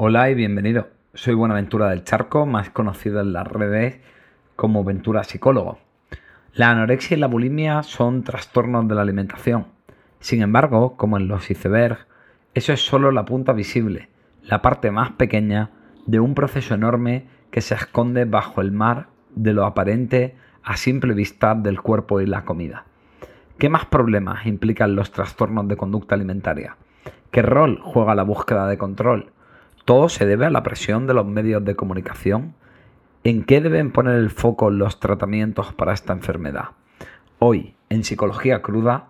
Hola y bienvenido. Soy Buenaventura del Charco, más conocido en las redes como Ventura Psicólogo. La anorexia y la bulimia son trastornos de la alimentación. Sin embargo, como en los iceberg, eso es solo la punta visible, la parte más pequeña de un proceso enorme que se esconde bajo el mar de lo aparente a simple vista del cuerpo y la comida. ¿Qué más problemas implican los trastornos de conducta alimentaria? ¿Qué rol juega la búsqueda de control? ¿Todo se debe a la presión de los medios de comunicación? ¿En qué deben poner el foco los tratamientos para esta enfermedad? Hoy, en Psicología Cruda,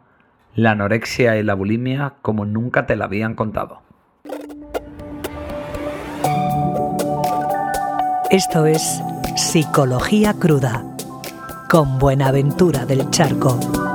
la anorexia y la bulimia como nunca te la habían contado. Esto es Psicología Cruda, con Buenaventura del Charco.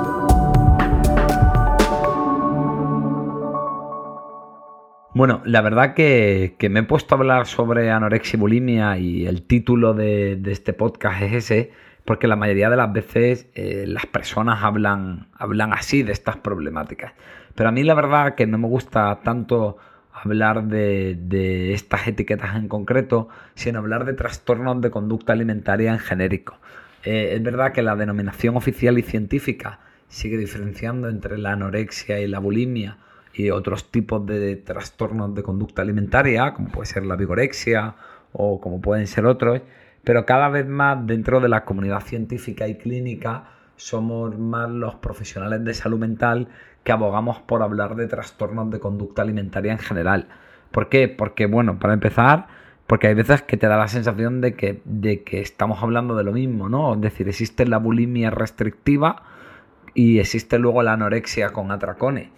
Bueno, la verdad que, me he puesto a hablar sobre anorexia y bulimia y el título de, este podcast es ese, porque la mayoría de las veces eh, las personas hablan, hablan así de estas problemáticas. Pero a mí la verdad que no me gusta tanto hablar de, estas etiquetas en concreto, sino hablar de trastornos de conducta alimentaria en genérico. Eh, es verdad que la denominación oficial y científica sigue diferenciando entre la anorexia y la bulimia y otros tipos de trastornos de conducta alimentaria, como puede ser la vigorexia o como pueden ser otros, pero cada vez más dentro de la comunidad científica y clínica somos más los profesionales de salud mental que abogamos por hablar de trastornos de conducta alimentaria en general. ¿Por qué? Porque, bueno, para empezar, porque hay veces que te da la sensación de que, de que estamos hablando de lo mismo, ¿no? Es decir, existe la bulimia restrictiva y existe luego la anorexia con atracones.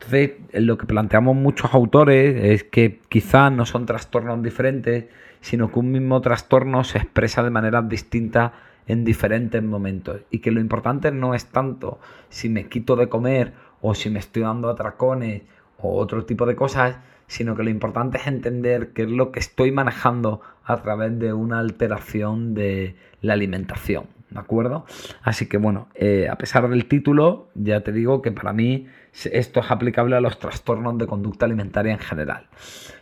Entonces, lo que planteamos muchos autores es que quizás no son trastornos diferentes, sino que un mismo trastorno se expresa de maneras distintas en diferentes momentos. Y que lo importante no es tanto si me quito de comer o si me estoy dando atracones o otro tipo de cosas, sino que lo importante es entender qué es lo que estoy manejando a través de una alteración de la alimentación. ¿De acuerdo? Así que bueno, eh, a pesar del título, ya te digo que para mí esto es aplicable a los trastornos de conducta alimentaria en general.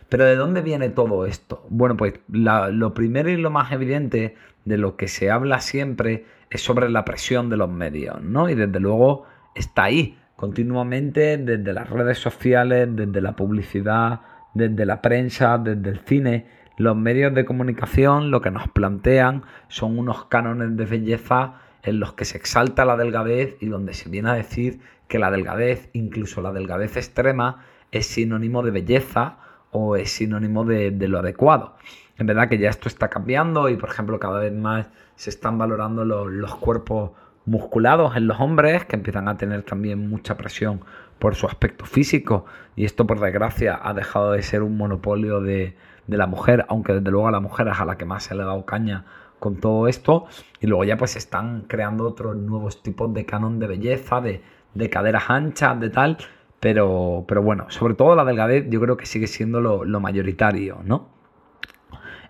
Pero ¿de dónde viene todo esto? Bueno, pues lo primero y lo más evidente de lo que se habla siempre es sobre la presión de los medios, ¿no? Y desde luego está ahí continuamente desde las redes sociales, desde la publicidad, desde la prensa, desde el cine los medios de comunicación lo que nos plantean son unos cánones de belleza en los que se exalta la delgadez y donde se viene a decir que la delgadez, incluso la delgadez extrema, es sinónimo de belleza o es sinónimo de, lo adecuado. En verdad que ya esto está cambiando y, por ejemplo, cada vez más se están valorando los, los cuerpos musculados en los hombres que empiezan a tener también mucha presión por su aspecto físico y esto por desgracia ha dejado de ser un monopolio de, de la mujer, aunque desde luego a la mujer es a la que más se le ha dado caña con todo esto. Y luego ya pues están creando otros nuevos tipos de canon de belleza, de, de caderas anchas, de tal. Pero, pero bueno, sobre todo la delgadez yo creo que sigue siendo lo, mayoritario, ¿no?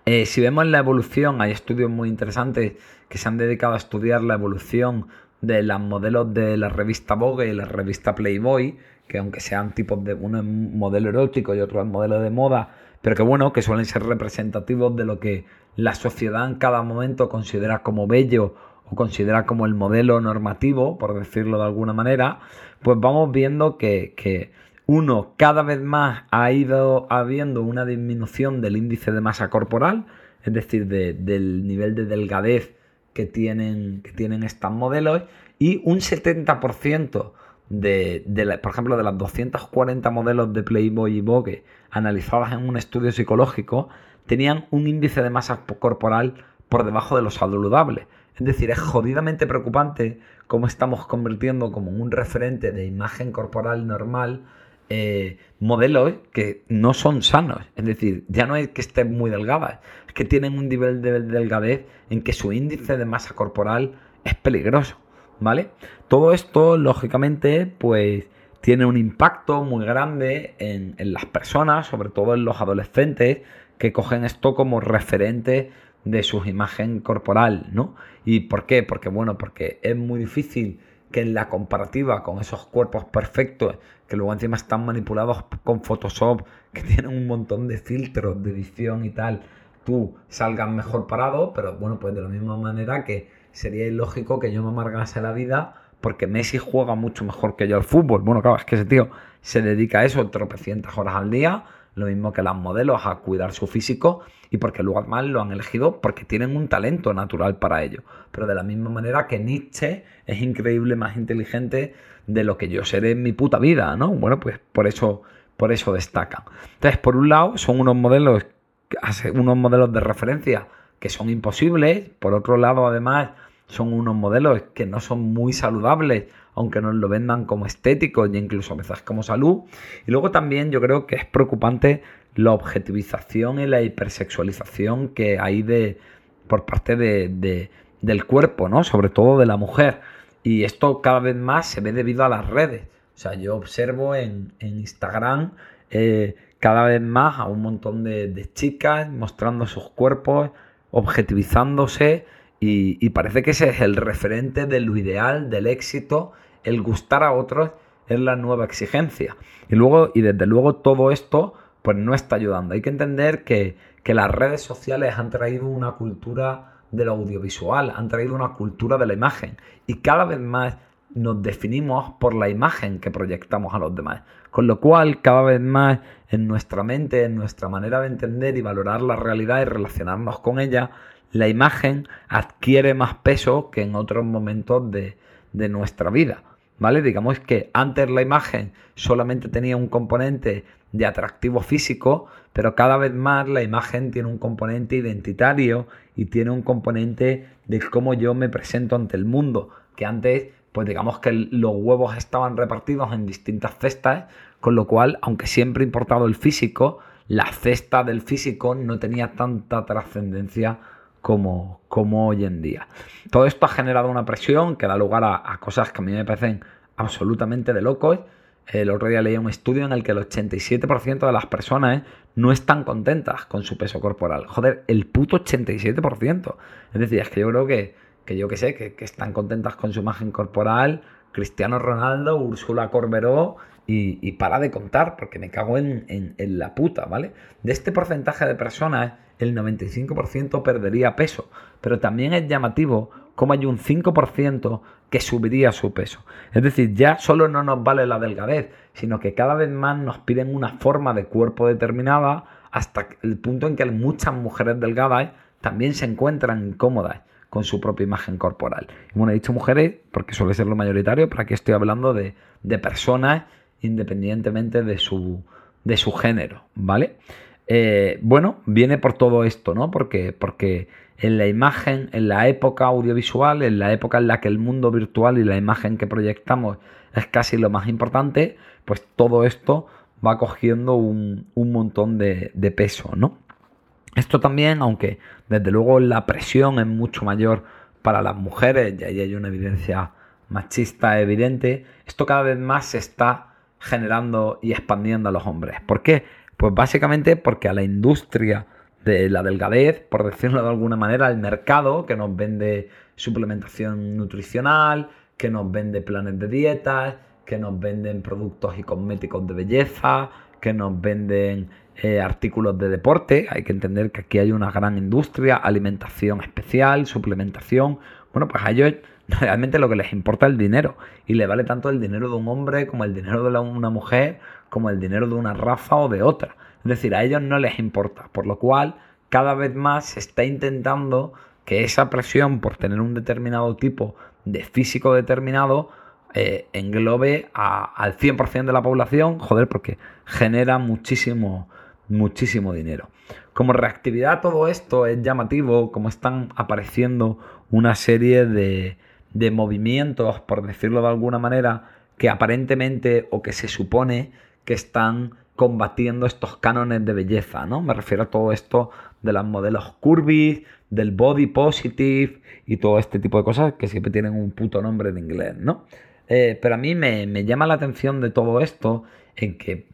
Eh, si vemos la evolución, hay estudios muy interesantes que se han dedicado a estudiar la evolución de los modelos de la revista Vogue y la revista Playboy, que aunque sean tipos de uno es modelo erótico y otro es modelo de moda, pero que bueno, que suelen ser representativos de lo que la sociedad en cada momento considera como bello o considera como el modelo normativo, por decirlo de alguna manera, pues vamos viendo que, uno, cada vez más ha ido habiendo una disminución del índice de masa corporal, es decir, del nivel de delgadez que tienen, que tienen estos modelos, y un 70% de, por ejemplo, de las 240 modelos de Playboy y Vogue analizadas en un estudio psicológico, tenían un índice de masa corporal por debajo de lo saludable. Es decir, es jodidamente preocupante cómo estamos convirtiendo como un referente de imagen corporal normal eh, modelos que no son sanos. Es decir, ya no es que estén muy delgadas, es que tienen un nivel de delgadez en que su índice de masa corporal es peligroso. ¿vale? Todo esto, lógicamente, pues tiene un impacto muy grande en, las personas, sobre todo en los adolescentes, que cogen esto como referente de su imagen corporal, ¿no? ¿Y por qué? Porque, bueno, porque es muy difícil que en la comparativa con esos cuerpos perfectos, que luego encima están manipulados con Photoshop, que tienen un montón de filtros de edición y tal, tú salgas mejor parado, pero bueno, pues de la misma manera que sería ilógico que yo me amargase la vida porque Messi juega mucho mejor que yo al fútbol. Bueno, claro, es que ese tío se dedica a eso tropecientas horas al día, lo mismo que las modelos, a cuidar su físico y porque luego además lo han elegido porque tienen un talento natural para ello. Pero de la misma manera que Nietzsche es increíble más inteligente de lo que yo seré en mi puta vida, ¿no? Bueno, pues por eso, por eso destacan. Entonces, por un lado, son unos modelos, unos modelos de referencia que son imposibles. Por otro lado, además, son unos modelos que no son muy saludables, aunque nos lo vendan como estéticos e incluso a veces como salud. Y luego también yo creo que es preocupante la objetivización y la hipersexualización que hay de, por parte de, del cuerpo, ¿no? Sobre todo de la mujer. Y esto cada vez más se ve debido a las redes. O sea, yo observo en, Instagram eh, cada vez más a un montón de, de chicas mostrando sus cuerpos, objetivizándose y, parece que ese es el referente de lo ideal, del éxito, el gustar a otros es la nueva exigencia. Y luego, y desde luego todo esto, pues no está ayudando. Hay que entender que, que las redes sociales han traído una cultura del audiovisual, han traído una cultura de la imagen. Y cada vez más nos definimos por la imagen que proyectamos a los demás. Con lo cual, cada vez más en nuestra mente, en nuestra manera de entender y valorar la realidad y relacionarnos con ella, la imagen adquiere más peso que en otros momentos de, nuestra vida. ¿Vale? Digamos que antes la imagen solamente tenía un componente de atractivo físico, pero cada vez más la imagen tiene un componente identitario y tiene un componente de cómo yo me presento ante el mundo, que antes, pues digamos que los huevos estaban repartidos en distintas cestas, con lo cual, aunque siempre importado el físico, la cesta del físico no tenía tanta trascendencia como, como hoy en día. Todo esto ha generado una presión que da lugar a, cosas que a mí me parecen absolutamente de locos. El otro día leí un estudio en el que el 87% de las personas no están contentas con su peso corporal. Joder, el puto 87%. Es decir, es que yo creo que, que yo que sé, que, están contentas con su imagen corporal. Cristiano Ronaldo, Úrsula Corberó y, para de contar, porque me cago en, en la puta, ¿vale? De este porcentaje de personas el 95% perdería peso, pero también es llamativo cómo hay un 5% que subiría su peso. Es decir, ya solo no nos vale la delgadez, sino que cada vez más nos piden una forma de cuerpo determinada hasta el punto en que muchas mujeres delgadas también se encuentran incómodas con su propia imagen corporal. Bueno, he dicho mujeres porque suele ser lo mayoritario, pero aquí estoy hablando de, personas independientemente de su, de su género, ¿vale? Eh, bueno, viene por todo esto, ¿no? Porque, porque en la imagen, en la época audiovisual, en la época en la que el mundo virtual y la imagen que proyectamos es casi lo más importante, pues todo esto va cogiendo un, montón de, peso, ¿no? Esto también, aunque desde luego la presión es mucho mayor para las mujeres, y ahí hay una evidencia machista evidente, esto cada vez más se está generando y expandiendo a los hombres. ¿Por qué? Pues básicamente porque a la industria de la delgadez, por decirlo de alguna manera, al mercado que nos vende suplementación nutricional, que nos vende planes de dietas, que nos venden productos y cosméticos de belleza, que nos venden eh, artículos de deporte. Hay que entender que aquí hay una gran industria, alimentación especial, suplementación. Bueno, pues a ellos realmente lo que les importa es el dinero. Y le vale tanto el dinero de un hombre como el dinero de una mujer como el dinero de una raza o de otra. Es decir, a ellos no les importa, por lo cual cada vez más se está intentando que esa presión por tener un determinado tipo de físico determinado eh, englobe al 100% de la población, joder, porque genera muchísimo, muchísimo dinero. Como reactividad a todo esto es llamativo como están apareciendo una serie de, de movimientos, por decirlo de alguna manera, que aparentemente o que se supone que están combatiendo estos cánones de belleza, ¿no? Me refiero a todo esto de los modelos curvy, del body positive y todo este tipo de cosas que siempre tienen un puto nombre en inglés, ¿no? Eh, pero a mí me, llama la atención de todo esto en que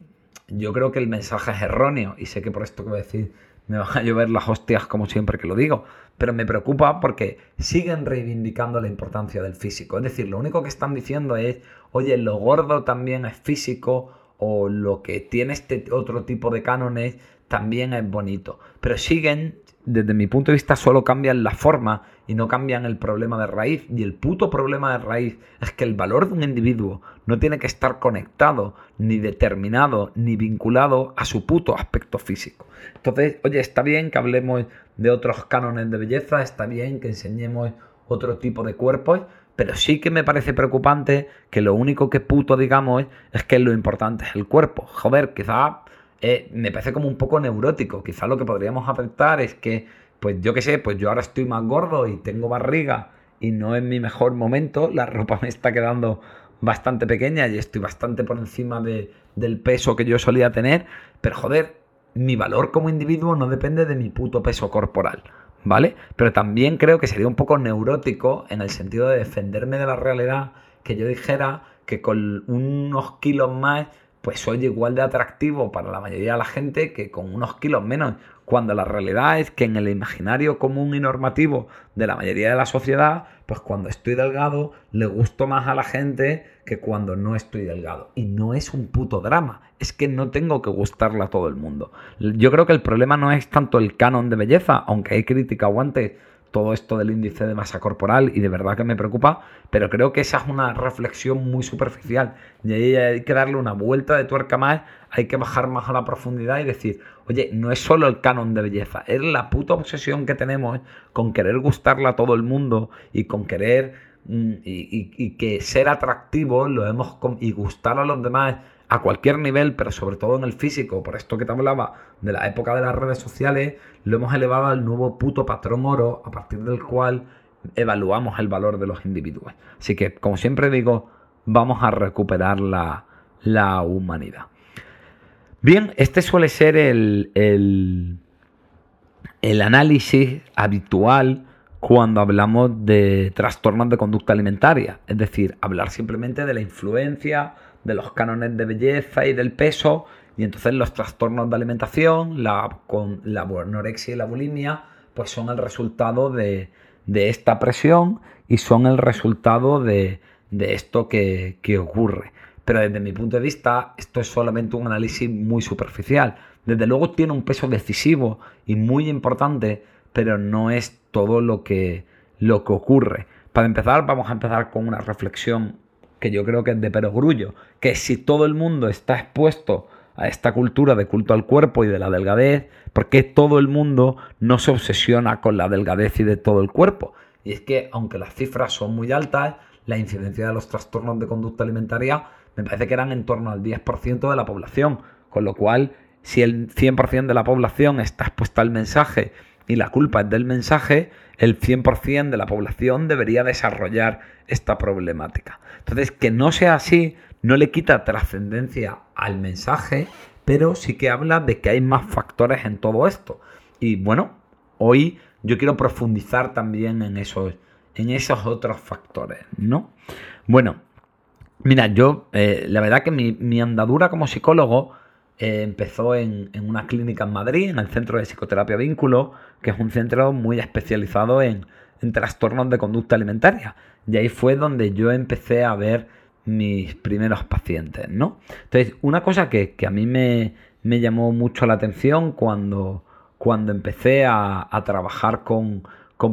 yo creo que el mensaje es erróneo y sé que por esto que voy a decir me van a llover las hostias como siempre que lo digo, pero me preocupa porque siguen reivindicando la importancia del físico. Es decir, lo único que están diciendo es, oye, lo gordo también es físico o lo que tiene este otro tipo de cánones también es bonito. Pero siguen, desde mi punto de vista, solo cambian la forma y no cambian el problema de raíz. Y el puto problema de raíz es que el valor de un individuo no tiene que estar conectado, ni determinado, ni vinculado a su puto aspecto físico. Entonces, oye, está bien que hablemos de otros cánones de belleza, está bien que enseñemos otro tipo de cuerpos, pero sí que me parece preocupante que lo único que puto digamos es que lo importante es el cuerpo. Joder, quizá eh, me parece como un poco neurótico. Quizá lo que podríamos aceptar es que, pues yo qué sé, pues yo ahora estoy más gordo y tengo barriga y no es mi mejor momento, la ropa me está quedando bastante pequeña y estoy bastante por encima de, del peso que yo solía tener, pero joder, mi valor como individuo no depende de mi puto peso corporal. ¿vale? Pero también creo que sería un poco neurótico en el sentido de defenderme de la realidad que yo dijera que con unos kilos más pues soy igual de atractivo para la mayoría de la gente que con unos kilos menos, cuando la realidad es que en el imaginario común y normativo de la mayoría de la sociedad, pues cuando estoy delgado le gusto más a la gente que cuando no estoy delgado. Y no es un puto drama, es que no tengo que gustarle a todo el mundo. Yo creo que el problema no es tanto el canon de belleza, aunque hay crítica aguante todo esto del índice de masa corporal y de verdad que me preocupa, pero creo que esa es una reflexión muy superficial. Y ahí hay que darle una vuelta de tuerca más, hay que bajar más a la profundidad y decir, oye, no es solo el canon de belleza, es la puta obsesión que tenemos con querer gustarle a todo el mundo y con querer mm, y, que ser atractivo lo hemos y gustar a los demás a cualquier nivel, pero sobre todo en el físico, por esto que te hablaba de la época de las redes sociales, lo hemos elevado al nuevo puto patrón oro a partir del cual evaluamos el valor de los individuos. Así que, como siempre digo, vamos a recuperar la, humanidad. Bien, este suele ser el, el, el análisis habitual cuando hablamos de trastornos de conducta alimentaria, es decir, hablar simplemente de la influencia de los cánones de belleza y del peso, y entonces los trastornos de alimentación, la, con la anorexia y la bulimia, pues son el resultado de, esta presión y son el resultado de, esto que, que ocurre. Pero desde mi punto de vista, esto es solamente un análisis muy superficial. Desde luego tiene un peso decisivo y muy importante, pero no es todo lo que, lo que ocurre. Para empezar, vamos a empezar con una reflexión que yo creo que es de perogrullo, que si todo el mundo está expuesto a esta cultura de culto al cuerpo y de la delgadez, ¿por qué todo el mundo no se obsesiona con la delgadez y de todo el cuerpo? Y es que, aunque las cifras son muy altas, la incidencia de los trastornos de conducta alimentaria me parece que eran en torno al 10% de la población, con lo cual, si el 100% de la población está expuesta al mensaje y la culpa es del mensaje, el 100% de la población debería desarrollar esta problemática. Entonces, que no sea así no le quita trascendencia al mensaje, pero sí que habla de que hay más factores en todo esto. Y bueno, hoy yo quiero profundizar también en esos, en esos otros factores, ¿no? Bueno, mira, yo, eh, la verdad que mi, andadura como psicólogo eh, empezó en, en, una clínica en Madrid, en el Centro de Psicoterapia Vínculo, que es un centro muy especializado en, en trastornos de conducta alimentaria. Y ahí fue donde yo empecé a ver mis primeros pacientes, ¿no? Entonces, una cosa que, a mí me, llamó mucho la atención cuando, cuando empecé a, trabajar con,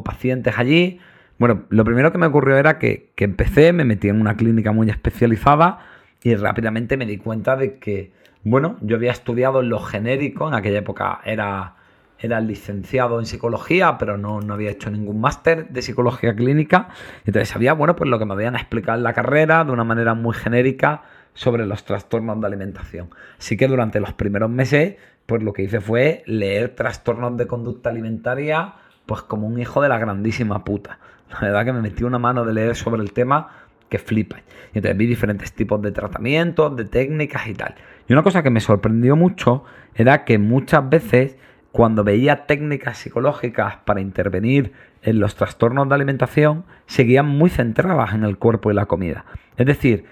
pacientes allí, bueno, lo primero que me ocurrió era que, que, empecé, me metí en una clínica muy especializada y rápidamente me di cuenta de que, bueno, yo había estudiado en lo genérico, en aquella época era era licenciado en psicología, pero no, había hecho ningún máster de psicología clínica. Entonces sabía, bueno, pues lo que me habían explicado en la carrera de una manera muy genérica sobre los trastornos de alimentación. Así que durante los primeros meses, pues lo que hice fue leer trastornos de conducta alimentaria, pues como un hijo de la grandísima puta. La verdad que me metí una mano de leer sobre el tema que flipa. Y entonces vi diferentes tipos de tratamientos, de técnicas y tal. Y una cosa que me sorprendió mucho era que muchas veces cuando veía técnicas psicológicas para intervenir en los trastornos de alimentación, seguían muy centradas en el cuerpo y la comida. Es decir,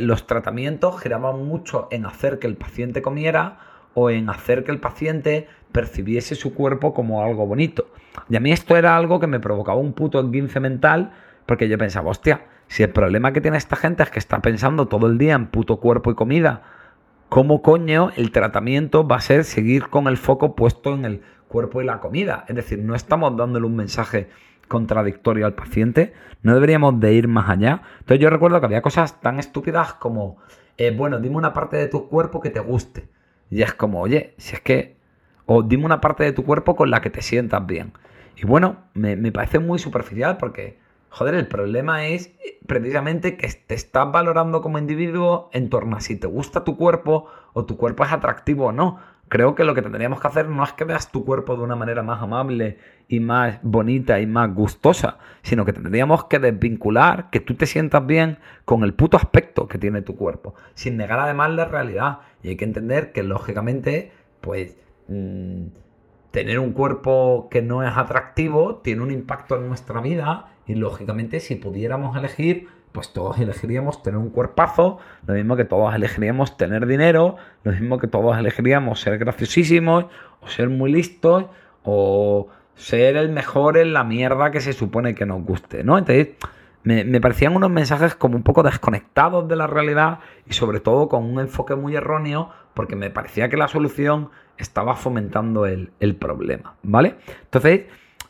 los tratamientos giraban mucho en hacer que el paciente comiera o en hacer que el paciente percibiese su cuerpo como algo bonito. Y a mí esto era algo que me provocaba un puto esguince mental porque yo pensaba, hostia, si el problema que tiene esta gente es que está pensando todo el día en puto cuerpo y comida, ¿cómo coño el tratamiento va a ser seguir con el foco puesto en el cuerpo y la comida? Es decir, no estamos dándole un mensaje contradictorio al paciente, no deberíamos de ir más allá. Entonces yo recuerdo que había cosas tan estúpidas como, eh, bueno, dime una parte de tu cuerpo que te guste. Y es como, oye, si es que, o dime una parte de tu cuerpo con la que te sientas bien. Y bueno, me, me parece muy superficial porque Joder, el problema es precisamente que te estás valorando como individuo en torno a si te gusta tu cuerpo o tu cuerpo es atractivo o no. Creo que lo que tendríamos que hacer no es que veas tu cuerpo de una manera más amable y más bonita y más gustosa, sino que tendríamos que desvincular que tú te sientas bien con el puto aspecto que tiene tu cuerpo, sin negar además la realidad. Y hay que entender que lógicamente, pues... Mm, tener un cuerpo que no es atractivo tiene un impacto en nuestra vida y lógicamente si pudiéramos elegir, pues todos elegiríamos tener un cuerpazo, lo mismo que todos elegiríamos tener dinero, lo mismo que todos elegiríamos ser graciosísimos o ser muy listos o ser el mejor en la mierda que se supone que nos guste, ¿no? Entonces me, parecían unos mensajes como un poco desconectados de la realidad y sobre todo con un enfoque muy erróneo porque me parecía que la solución estaba fomentando el, el problema, ¿vale? Entonces,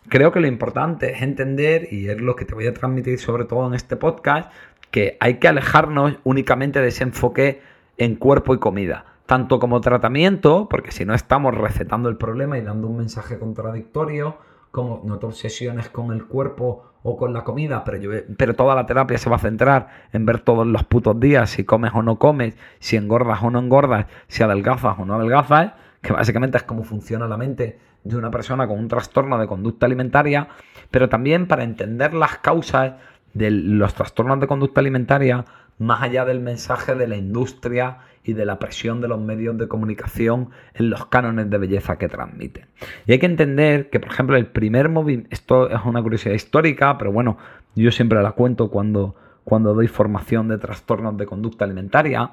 creo que lo importante es entender, y es lo que te voy a transmitir sobre todo en este podcast, que hay que alejarnos únicamente de ese enfoque en cuerpo y comida. Tanto como tratamiento, porque si no estamos recetando el problema y dando un mensaje contradictorio, como no te obsesiones con el cuerpo o con la comida, pero, pero toda la terapia se va a centrar en ver todos los putos días si comes o no comes, si engordas o no engordas, si adelgazas o no adelgazas, que básicamente es cómo funciona la mente de una persona con un trastorno de conducta alimentaria, pero también para entender las causas de los trastornos de conducta alimentaria más allá del mensaje de la industria y de la presión de los medios de comunicación en los cánones de belleza que transmiten. Y hay que entender que, por ejemplo, el primer movimiento, esto es una curiosidad histórica, pero bueno, yo siempre la cuento cuando, cuando doy formación de trastornos de conducta alimentaria,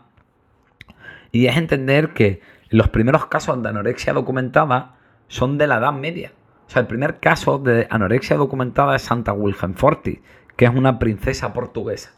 y es entender que los primeros casos de anorexia documentada son de la Edad Media. O sea, el primer caso de anorexia documentada es Santa Wilhelmforti, que es una princesa portuguesa.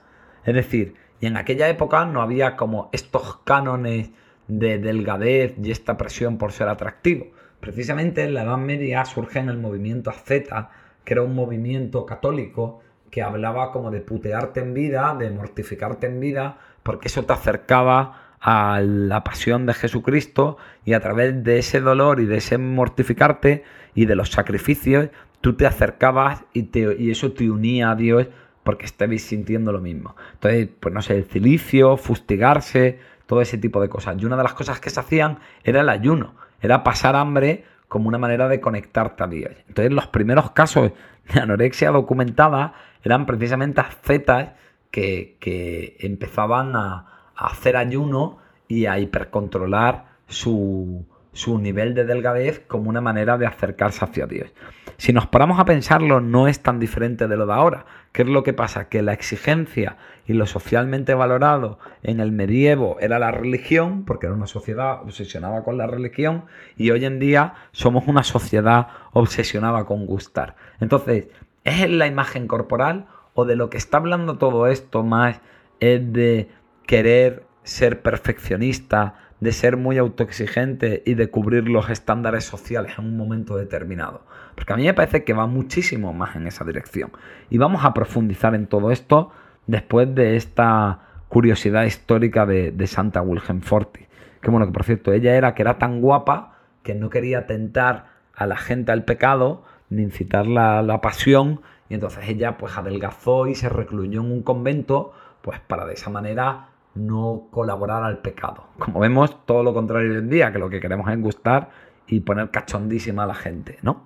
Es decir, y en aquella época no había como estos cánones de delgadez y esta presión por ser atractivo. Precisamente en la Edad Media surge en el movimiento Azeta, que era un movimiento católico que hablaba como de putearte en vida, de mortificarte en vida, porque eso te acercaba a la pasión de Jesucristo y a través de ese dolor y de ese mortificarte y de los sacrificios, tú te acercabas y, te, y eso te unía a Dios porque estéis sintiendo lo mismo. Entonces, pues no sé, el cilicio, fustigarse, todo ese tipo de cosas. Y una de las cosas que se hacían era el ayuno, era pasar hambre como una manera de conectarte a Dios. Entonces, los primeros casos de anorexia documentada eran precisamente ascetas que, que empezaban a, hacer ayuno y a hipercontrolar su, su nivel de delgadez como una manera de acercarse hacia Dios. Si nos paramos a pensarlo, no es tan diferente de lo de ahora. ¿Qué es lo que pasa? Que la exigencia y lo socialmente valorado en el medievo era la religión, porque era una sociedad obsesionada con la religión, y hoy en día somos una sociedad obsesionada con gustar. Entonces, ¿es la imagen corporal o de lo que está hablando todo esto más es de querer ser perfeccionista, de ser muy autoexigente y de cubrir los estándares sociales en un momento determinado. Porque a mí me parece que va muchísimo más en esa dirección. Y vamos a profundizar en todo esto después de esta curiosidad histórica de, Santa Wilhelmforti. Que bueno, que por cierto, ella era que era tan guapa que no quería tentar a la gente al pecado ni incitar la, la pasión. Y entonces ella pues adelgazó y se recluyó en un convento pues para de esa manera no colaborar al pecado. Como vemos, todo lo contrario hoy en día, que lo que queremos es gustar y poner cachondísima a la gente, ¿no?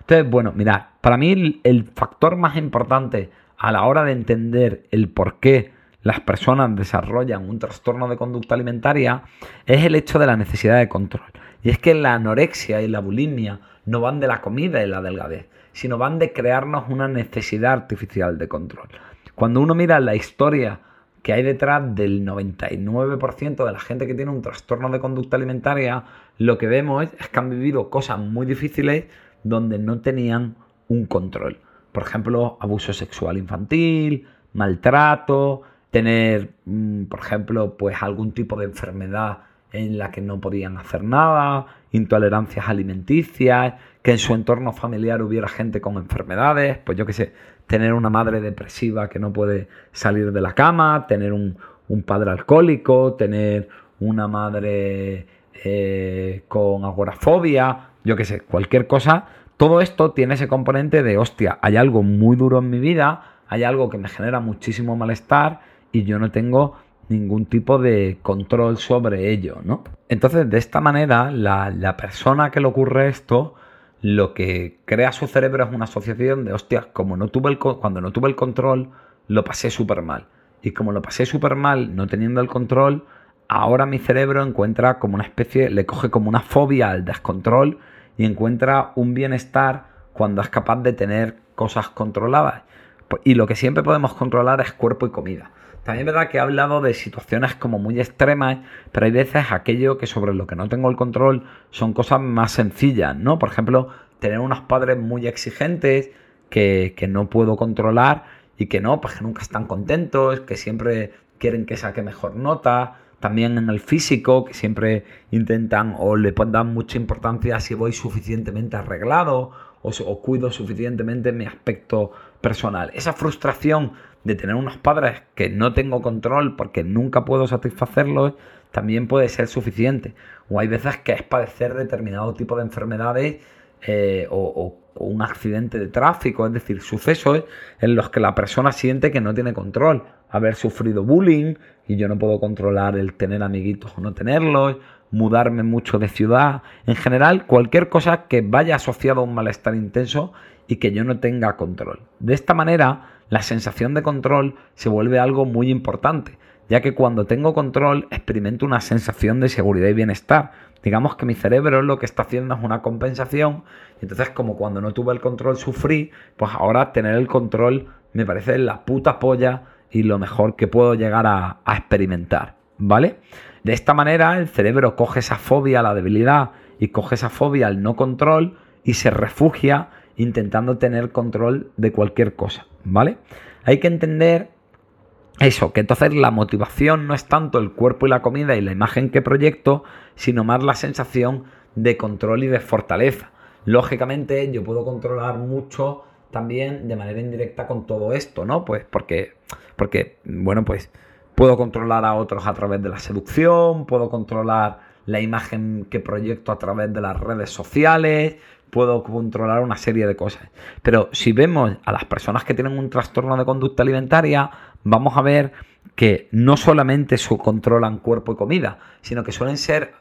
Entonces, bueno, mirad, para mí el, factor más importante a la hora de entender el por qué las personas desarrollan un trastorno de conducta alimentaria es el hecho de la necesidad de control. Y es que la anorexia y la bulimia no van de la comida y la delgadez, sino van de crearnos una necesidad artificial de control. Cuando uno mira la historia que hay detrás del 99% de la gente que tiene un trastorno de conducta alimentaria, lo que vemos es que han vivido cosas muy difíciles donde no tenían un control. Por ejemplo, abuso sexual infantil, maltrato, tener, mm, por ejemplo, pues algún tipo de enfermedad en la que no podían hacer nada, intolerancias alimenticias, que en su entorno familiar hubiera gente con enfermedades, pues yo qué sé, tener una madre depresiva que no puede salir de la cama, tener un, padre alcohólico, tener una madre eh, con agorafobia, yo qué sé, cualquier cosa. Todo esto tiene ese componente de, hostia, hay algo muy duro en mi vida, hay algo que me genera muchísimo malestar y yo no tengo ningún tipo de control sobre ello, ¿no? Entonces, de esta manera, la, la persona que le ocurre esto lo que crea su cerebro es una asociación de, hostia, como no tuve el, cuando no tuve el control, lo pasé súper mal. Y como lo pasé súper mal no teniendo el control, ahora mi cerebro encuentra como una especie, le coge como una fobia al descontrol y encuentra un bienestar cuando es capaz de tener cosas controladas. Y lo que siempre podemos controlar es cuerpo y comida. También es verdad que he hablado de situaciones como muy extremas, pero hay veces aquello que sobre lo que no tengo el control son cosas más sencillas, ¿no? Por ejemplo, tener unos padres muy exigentes que, no puedo controlar y que no, pues que nunca están contentos, que siempre quieren que saque mejor nota. También en el físico, que siempre intentan o le dan mucha importancia si voy suficientemente arreglado o, o cuido suficientemente mi aspecto personal. Esa frustración de tener unos padres que no tengo control porque nunca puedo satisfacerlos, también puede ser suficiente. O hay veces que es padecer determinado tipo de enfermedades eh, o, un accidente de tráfico, es decir, sucesos en los que la persona siente que no tiene control. Haber sufrido bullying y yo no puedo controlar el tener amiguitos o no tenerlos, mudarme mucho de ciudad, en general cualquier cosa que vaya asociado a un malestar intenso y que yo no tenga control. De esta manera, la sensación de control se vuelve algo muy importante, ya que cuando tengo control experimento una sensación de seguridad y bienestar. Digamos que mi cerebro lo que está haciendo es una compensación, y entonces como cuando no tuve el control sufrí, pues ahora tener el control me parece la puta polla y lo mejor que puedo llegar a, a experimentar, ¿vale? De esta manera el cerebro coge esa fobia a la debilidad y coge esa fobia al no control y se refugia intentando tener control de cualquier cosa, ¿vale? Hay que entender eso, que entonces la motivación no es tanto el cuerpo y la comida y la imagen que proyecto, sino más la sensación de control y de fortaleza. Lógicamente yo puedo controlar mucho también de manera indirecta con todo esto, ¿no? Pues porque, porque bueno, pues puedo controlar a otros a través de la seducción, puedo controlar la imagen que proyecto a través de las redes sociales, puedo controlar una serie de cosas. Pero si vemos a las personas que tienen un trastorno de conducta alimentaria, vamos a ver que no solamente controlan cuerpo y comida, sino que suelen ser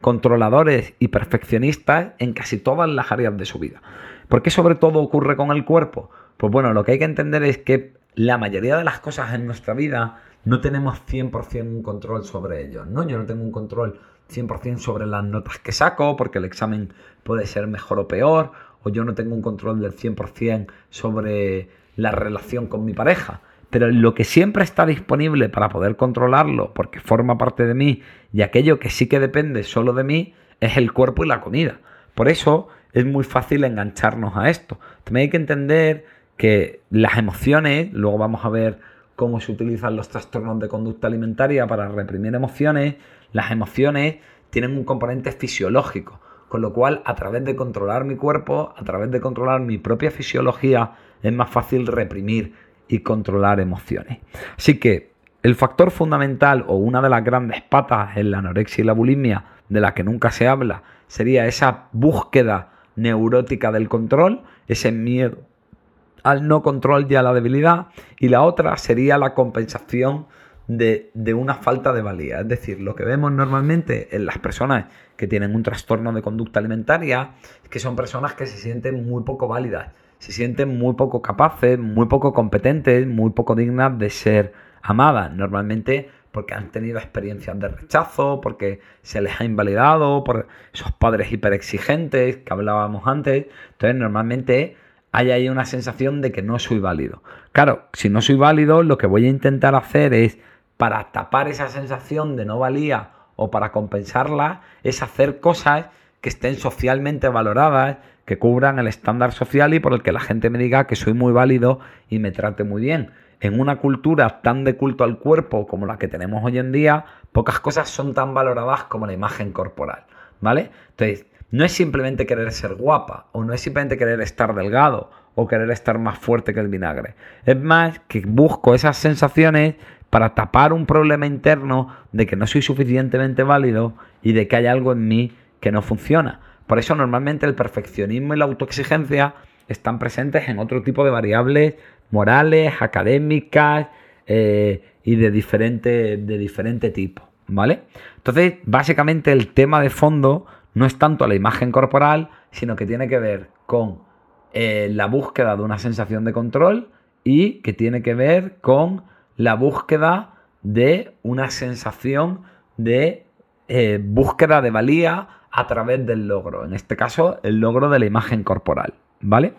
controladores y perfeccionistas en casi todas las áreas de su vida. ¿Por qué sobre todo ocurre con el cuerpo? Pues bueno, lo que hay que entender es que la mayoría de las cosas en nuestra vida no tenemos 100% un control sobre ellos, ¿no? Yo no tengo un control 100% sobre las notas que saco, porque el examen puede ser mejor o peor, o yo no tengo un control del 100% sobre la relación con mi pareja. Pero lo que siempre está disponible para poder controlarlo, porque forma parte de mí, y aquello que sí que depende solo de mí, es el cuerpo y la comida. Por eso es muy fácil engancharnos a esto. También hay que entender que las emociones, luego vamos a ver cómo se utilizan los trastornos de conducta alimentaria para reprimir emociones, las emociones tienen un componente fisiológico, con lo cual a través de controlar mi cuerpo, a través de controlar mi propia fisiología, es más fácil reprimir y controlar emociones. Así que el factor fundamental o una de las grandes patas en la anorexia y la bulimia de la que nunca se habla sería esa búsqueda neurótica del control, ese miedo al no control y a la debilidad, y la otra sería la compensación de, una falta de valía. Es decir, lo que vemos normalmente en las personas que tienen un trastorno de conducta alimentaria es que son personas que se sienten muy poco válidas, se sienten muy poco capaces, muy poco competentes, muy poco dignas de ser amadas. Normalmente porque han tenido experiencias de rechazo, porque se les ha invalidado, por esos padres hiperexigentes que hablábamos antes. Entonces, normalmente hay ahí una sensación de que no soy válido. Claro, si no soy válido, lo que voy a intentar hacer es, para tapar esa sensación de no valía o para compensarla, es hacer cosas que estén socialmente valoradas, que cubran el estándar social y por el que la gente me diga que soy muy válido y me trate muy bien en una cultura tan de culto al cuerpo como la que tenemos hoy en día, pocas cosas son tan valoradas como la imagen corporal, ¿vale? Entonces, no es simplemente querer ser guapa, o no es simplemente querer estar delgado, o querer estar más fuerte que el vinagre. Es más que busco esas sensaciones para tapar un problema interno de que no soy suficientemente válido y de que hay algo en mí que no funciona. Por eso normalmente el perfeccionismo y la autoexigencia están presentes en otro tipo de variables morales, académicas eh, y de diferente, de diferente tipo, ¿vale? Entonces, básicamente el tema de fondo no es tanto la imagen corporal, sino que tiene que ver con eh, la búsqueda de una sensación de control y que tiene que ver con la búsqueda de una sensación de eh, búsqueda de valía a través del logro. En este caso, el logro de la imagen corporal, ¿vale?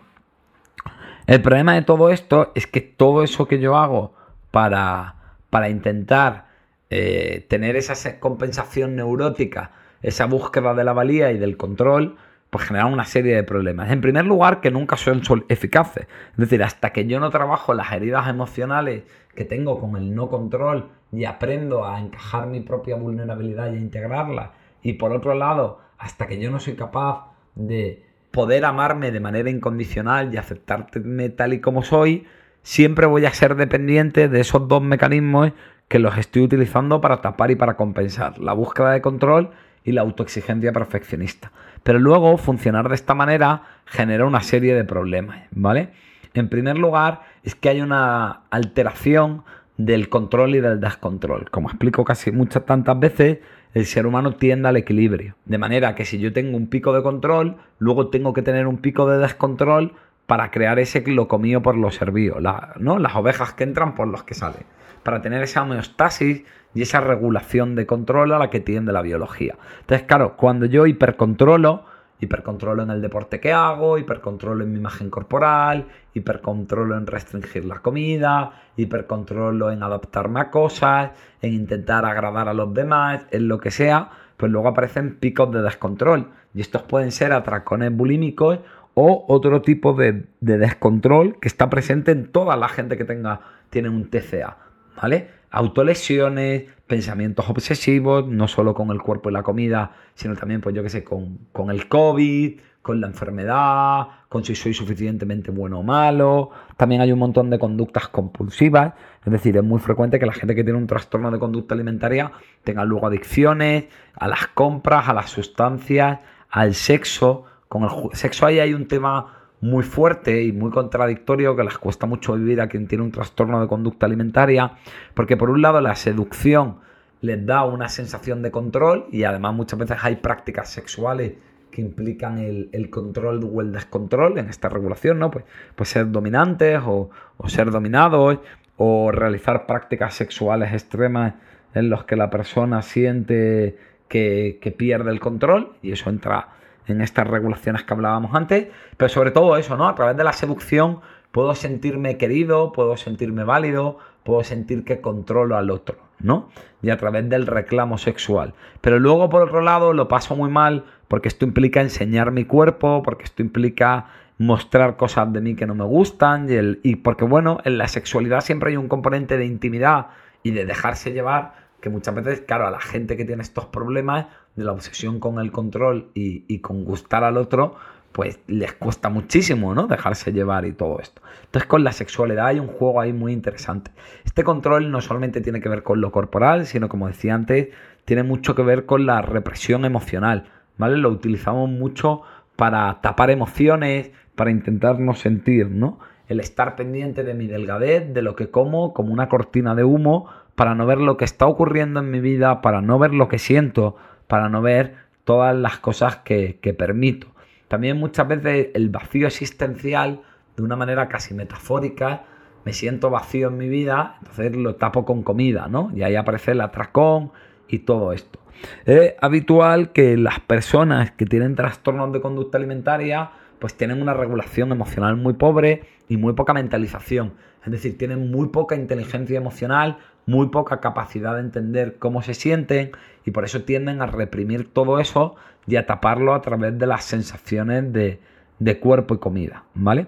El problema de todo esto es que todo eso que yo hago para, para intentar eh, tener esa compensación neurótica, esa búsqueda de la valía y del control, pues genera una serie de problemas. En primer lugar, que nunca son eficaces. Es decir, hasta que yo no trabajo las heridas emocionales que tengo con el no control y aprendo a encajar mi propia vulnerabilidad y a integrarla. Y por otro lado, hasta que yo no soy capaz de poder amarme de manera incondicional y aceptarme tal y como soy, siempre voy a ser dependiente de esos dos mecanismos que los estoy utilizando para tapar y para compensar, la búsqueda de control y la autoexigencia perfeccionista. Pero luego funcionar de esta manera genera una serie de problemas, ¿vale? En primer lugar, es que hay una alteración del control y del descontrol. Como explico casi muchas tantas veces, el ser humano tiende al equilibrio. De manera que si yo tengo un pico de control, luego tengo que tener un pico de descontrol para crear ese lo comío por lo servido, ¿no? las ovejas que entran por los que salen, para tener esa homeostasis y esa regulación de control a la que tiende la biología. Entonces, claro, cuando yo hipercontrolo, Hipercontrolo en el deporte que hago, hipercontrolo en mi imagen corporal, hipercontrolo en restringir la comida, hipercontrolo en adaptarme a cosas, en intentar agradar a los demás, en lo que sea, pues luego aparecen picos de descontrol. Y estos pueden ser atracones bulímicos o otro tipo de, de descontrol que está presente en toda la gente que tenga, tiene un TCA. ¿Vale? Autolesiones, pensamientos obsesivos, no solo con el cuerpo y la comida, sino también, pues yo qué sé, con, con, el COVID, con la enfermedad, con si soy suficientemente bueno o malo. También hay un montón de conductas compulsivas, es decir, es muy frecuente que la gente que tiene un trastorno de conducta alimentaria tenga luego adicciones a las compras, a las sustancias, al sexo. Con el sexo ahí hay un tema muy fuerte y muy contradictorio que les cuesta mucho vivir a quien tiene un trastorno de conducta alimentaria, porque por un lado la seducción les da una sensación de control y además muchas veces hay prácticas sexuales que implican el, control o el descontrol en esta regulación, ¿no? Pues, pues ser dominantes o, ser dominados o realizar prácticas sexuales extremas en los que la persona siente que, que pierde el control y eso entra en estas regulaciones que hablábamos antes, pero sobre todo eso, ¿no? A través de la seducción puedo sentirme querido, puedo sentirme válido, puedo sentir que controlo al otro, ¿no? Y a través del reclamo sexual. Pero luego, por otro lado, lo paso muy mal porque esto implica enseñar mi cuerpo, porque esto implica mostrar cosas de mí que no me gustan y, porque, bueno, en la sexualidad siempre hay un componente de intimidad y de dejarse llevar que muchas veces, claro, a la gente que tiene estos problemas de la obsesión con el control y, con gustar al otro, pues les cuesta muchísimo, ¿no? Dejarse llevar y todo esto. Entonces con la sexualidad hay un juego ahí muy interesante. Este control no solamente tiene que ver con lo corporal, sino como decía antes, tiene mucho que ver con la represión emocional, ¿vale? Lo utilizamos mucho para tapar emociones, para intentar no sentir, ¿no? El estar pendiente de mi delgadez, de lo que como, como una cortina de humo, para no ver lo que está ocurriendo en mi vida, para no ver lo que siento, para no ver todas las cosas que, permito. También muchas veces el vacío existencial, de una manera casi metafórica, me siento vacío en mi vida, entonces lo tapo con comida, ¿no? Y ahí aparece el atracón y todo esto. Es habitual que las personas que tienen trastornos de conducta alimentaria pues tienen una regulación emocional muy pobre y muy poca mentalización. Es decir, tienen muy poca inteligencia emocional, muy poca capacidad de entender cómo se sienten y por eso tienden a reprimir todo eso y a taparlo a través de las sensaciones de, de cuerpo y comida, ¿vale?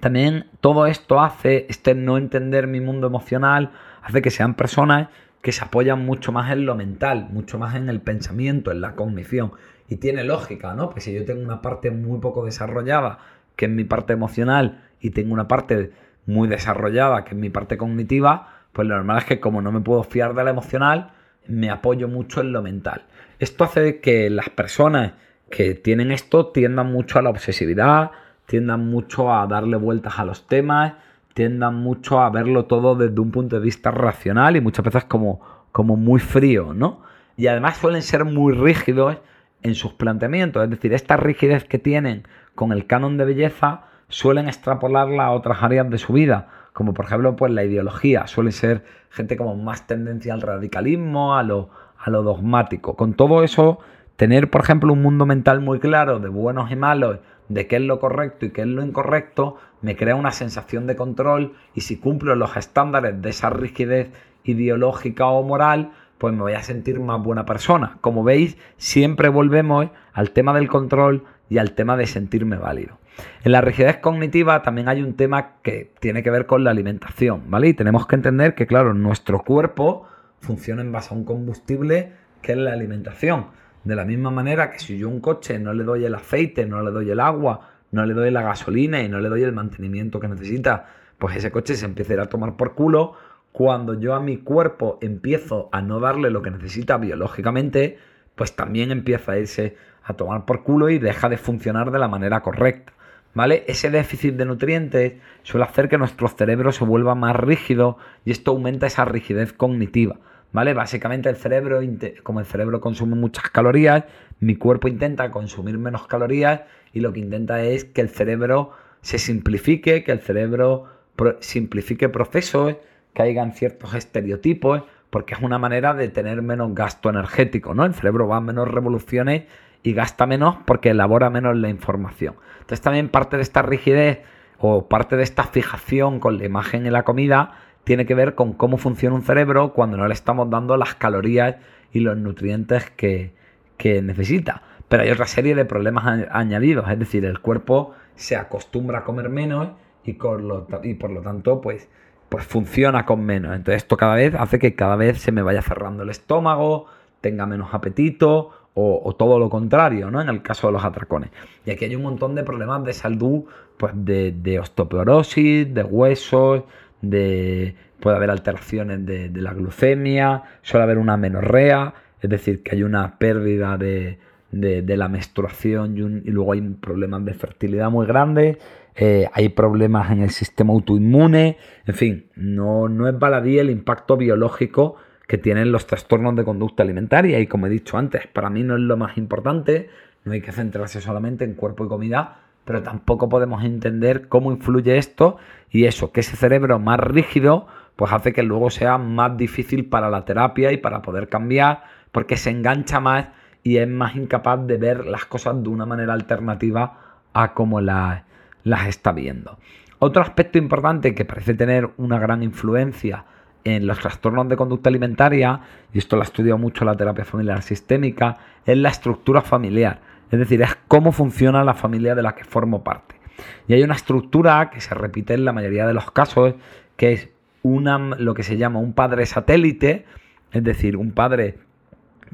También todo esto hace, este no entender mi mundo emocional, hace que sean personas que se apoyan mucho más en lo mental, mucho más en el pensamiento, en la cognición. Y tiene lógica, ¿no? Pues si yo tengo una parte muy poco desarrollada, que es mi parte emocional, y tengo una parte muy desarrollada, que es mi parte cognitiva, pues lo normal es que como no me puedo fiar de la emocional, me apoyo mucho en lo mental. Esto hace que las personas que tienen esto tiendan mucho a la obsesividad, tiendan mucho a darle vueltas a los temas, tiendan mucho a verlo todo desde un punto de vista racional y muchas veces como, como muy frío, ¿no? Y además suelen ser muy rígidos en sus planteamientos, es decir, esta rigidez que tienen con el canon de belleza suelen extrapolarla a otras áreas de su vida, como por ejemplo pues la ideología, suele ser gente como más tendencia al radicalismo, a lo, a lo dogmático. Con todo eso, tener por ejemplo un mundo mental muy claro de buenos y malos, de qué es lo correcto y qué es lo incorrecto, me crea una sensación de control y si cumplo los estándares de esa rigidez ideológica o moral, pues me voy a sentir más buena persona. Como veis, siempre volvemos al tema del control y al tema de sentirme válido. En la rigidez cognitiva también hay un tema que tiene que ver con la alimentación, ¿vale? Y tenemos que entender que, claro, nuestro cuerpo funciona en base a un combustible que es la alimentación. De la misma manera que si yo a un coche no le doy el aceite, no le doy el agua, no le doy la gasolina y no le doy el mantenimiento que necesita, pues ese coche se empieza a tomar por culo. Cuando yo a mi cuerpo empiezo a no darle lo que necesita biológicamente, pues también empieza a irse a tomar por culo y deja de funcionar de la manera correcta. ¿Vale? Ese déficit de nutrientes suele hacer que nuestro cerebro se vuelva más rígido y esto aumenta esa rigidez cognitiva. ¿vale? Básicamente el cerebro, como el cerebro consume muchas calorías, mi cuerpo intenta consumir menos calorías y lo que intenta es que el cerebro se simplifique, que el cerebro simplifique procesos, que hayan ciertos estereotipos, porque es una manera de tener menos gasto energético, ¿no? El cerebro va a menos revoluciones y gasta menos porque elabora menos la información. Entonces también parte de esta rigidez o parte de esta fijación con la imagen en la comida tiene que ver con cómo funciona un cerebro cuando no le estamos dando las calorías y los nutrientes que, necesita. Pero hay otra serie de problemas añadidos, es decir, el cuerpo se acostumbra a comer menos y, y por lo tanto pues, pues funciona con menos. Entonces esto cada vez hace que cada vez se me vaya cerrando el estómago, tenga menos apetito o, todo lo contrario, ¿no? En el caso de los atracones. Y aquí hay un montón de problemas de salud, pues de, de osteoporosis, de huesos, de, puede haber alteraciones de, la glucemia, suele haber una menorrea, es decir, que hay una pérdida de, la menstruación y, luego hay problemas de fertilidad muy grandes, eh, hay problemas en el sistema autoinmune, en fin, no, no es baladí el impacto biológico que tienen los trastornos de conducta alimentaria y como he dicho antes, para mí no es lo más importante, no hay que centrarse solamente en cuerpo y comida, pero tampoco podemos entender cómo influye esto y eso, que ese cerebro más rígido, pues hace que luego sea más difícil para la terapia y para poder cambiar, porque se engancha más y es más incapaz de ver las cosas de una manera alternativa a como las, las está viendo. Otro aspecto importante que parece tener una gran influencia en los trastornos de conducta alimentaria, y esto lo ha estudiado mucho la terapia familiar sistémica, es la estructura familiar. Es decir, es cómo funciona la familia de la que formo parte. Y hay una estructura que se repite en la mayoría de los casos, que es una, lo que se llama un padre satélite, es decir, un padre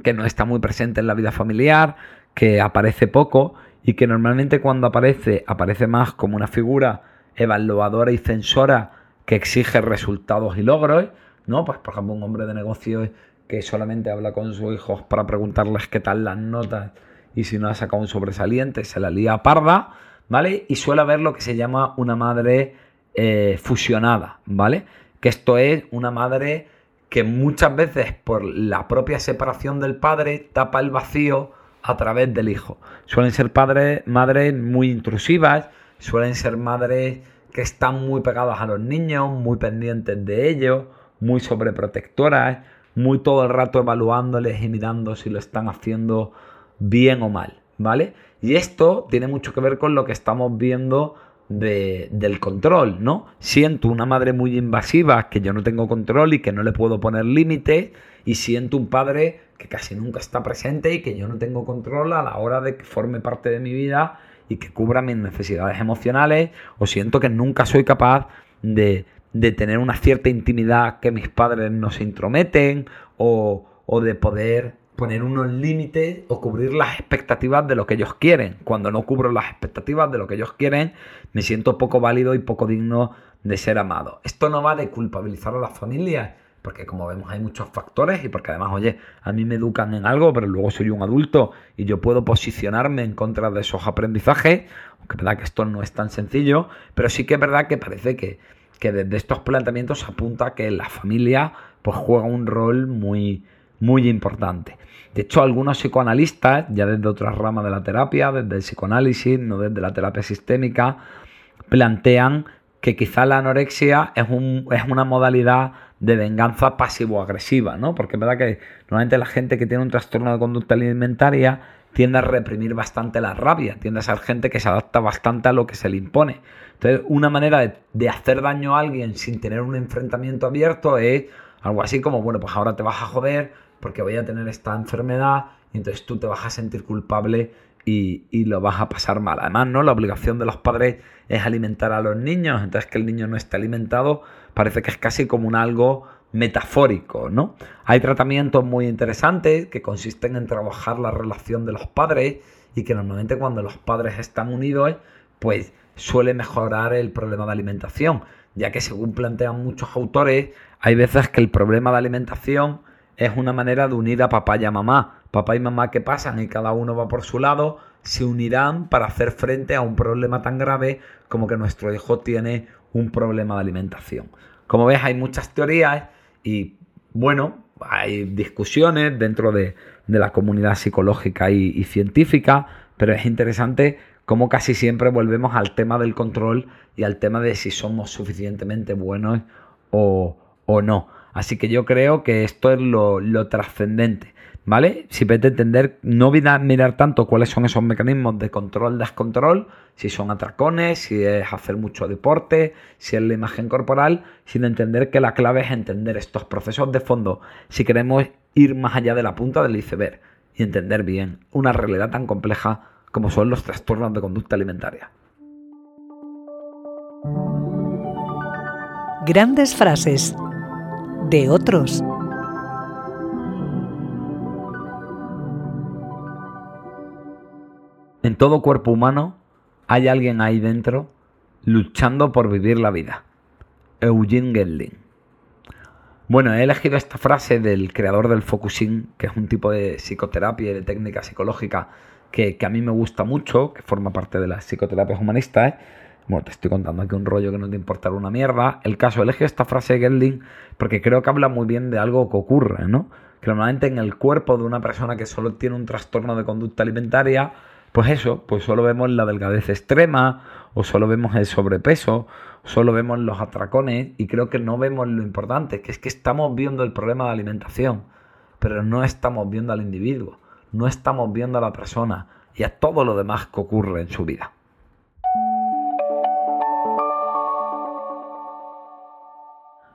que no está muy presente en la vida familiar, que aparece poco y que normalmente cuando aparece aparece más como una figura evaluadora y censora que exige resultados y logros, ¿no? Pues por ejemplo un hombre de negocios que solamente habla con sus hijos para preguntarles qué tal las notas y si no ha sacado un sobresaliente se la lía parda, ¿vale? Y suele haber lo que se llama una madre eh, fusionada, ¿vale? Que esto es una madre que muchas veces por la propia separación del padre tapa el vacío a través del hijo. Suelen ser padres, madres muy intrusivas, suelen ser madres que están muy pegadas a los niños, muy pendientes de ellos, muy sobreprotectoras, muy todo el rato evaluándoles y mirando si lo están haciendo bien o mal, ¿vale? Y esto tiene mucho que ver con lo que estamos viendo del control, ¿no? Siento una madre muy invasiva que yo no tengo control y que no le puedo poner límite y siento un padre que casi nunca está presente y que yo no tengo control a la hora de que forme parte de mi vida y que cubra mis necesidades emocionales o siento que nunca soy capaz de, de tener una cierta intimidad que mis padres no se intrometen o, o de poder poner unos límites o cubrir las expectativas de lo que ellos quieren. Cuando no cubro las expectativas de lo que ellos quieren, me siento poco válido y poco digno de ser amado. Esto no va de culpabilizar a las familias, porque como vemos hay muchos factores y porque además, oye, a mí me educan en algo, pero luego soy un adulto y yo puedo posicionarme en contra de esos aprendizajes, aunque es verdad que esto no es tan sencillo, pero sí que es verdad que parece que, que desde estos planteamientos apunta que la familia pues juega un rol muy, muy importante. De hecho, algunos psicoanalistas, ya desde otras ramas de la terapia, desde el psicoanálisis, no desde la terapia sistémica, plantean que quizá la anorexia es, un, es una modalidad de venganza pasivo-agresiva, ¿no? Porque es verdad que normalmente la gente que tiene un trastorno de conducta alimentaria tiende a reprimir bastante la rabia, tiende a ser gente que se adapta bastante a lo que se le impone. Entonces, una manera de, de hacer daño a alguien sin tener un enfrentamiento abierto es algo así como, bueno, pues ahora te vas a joder, porque voy a tener esta enfermedad y entonces tú te vas a sentir culpable y, lo vas a pasar mal. Además, ¿no? La obligación de los padres es alimentar a los niños, entonces que el niño no esté alimentado parece que es casi como un algo metafórico, ¿no? Hay tratamientos muy interesantes que consisten en trabajar la relación de los padres y que normalmente cuando los padres están unidos, pues suele mejorar el problema de alimentación, ya que según plantean muchos autores, hay veces que el problema de alimentación es una manera de unir a papá y a mamá. Papá y mamá que pasan y cada uno va por su lado, se unirán para hacer frente a un problema tan grave como que nuestro hijo tiene un problema de alimentación. Como ves, hay muchas teorías y, bueno, hay discusiones dentro de, la comunidad psicológica y, científica, pero es interesante cómo casi siempre volvemos al tema del control y al tema de si somos suficientemente buenos o, o no. Así que yo creo que esto es lo, trascendente. ¿Vale? Simplemente entender, no mirar tanto cuáles son esos mecanismos de control-descontrol, si son atracones, si es hacer mucho deporte, si es la imagen corporal, sino entender que la clave es entender estos procesos de fondo si queremos ir más allá de la punta del iceberg y entender bien una realidad tan compleja como son los trastornos de conducta alimentaria. Grandes frases de otros. En todo cuerpo humano hay alguien ahí dentro luchando por vivir la vida. Eugene Gendlin. Bueno, he elegido esta frase del creador del focusing, que es un tipo de psicoterapia y de técnica psicológica que, que, a mí me gusta mucho, que forma parte de las psicoterapias humanistas, bueno, te estoy contando aquí un rollo que no te importa una mierda. El caso, elige esta frase de Gelding porque creo que habla muy bien de algo que ocurre, ¿no? Que normalmente en el cuerpo de una persona que solo tiene un trastorno de conducta alimentaria, pues eso, pues solo vemos la delgadez extrema, o solo vemos el sobrepeso, solo vemos los atracones, y creo que no vemos lo importante, que es que estamos viendo el problema de alimentación, pero no estamos viendo al individuo, no estamos viendo a la persona y a todo lo demás que ocurre en su vida.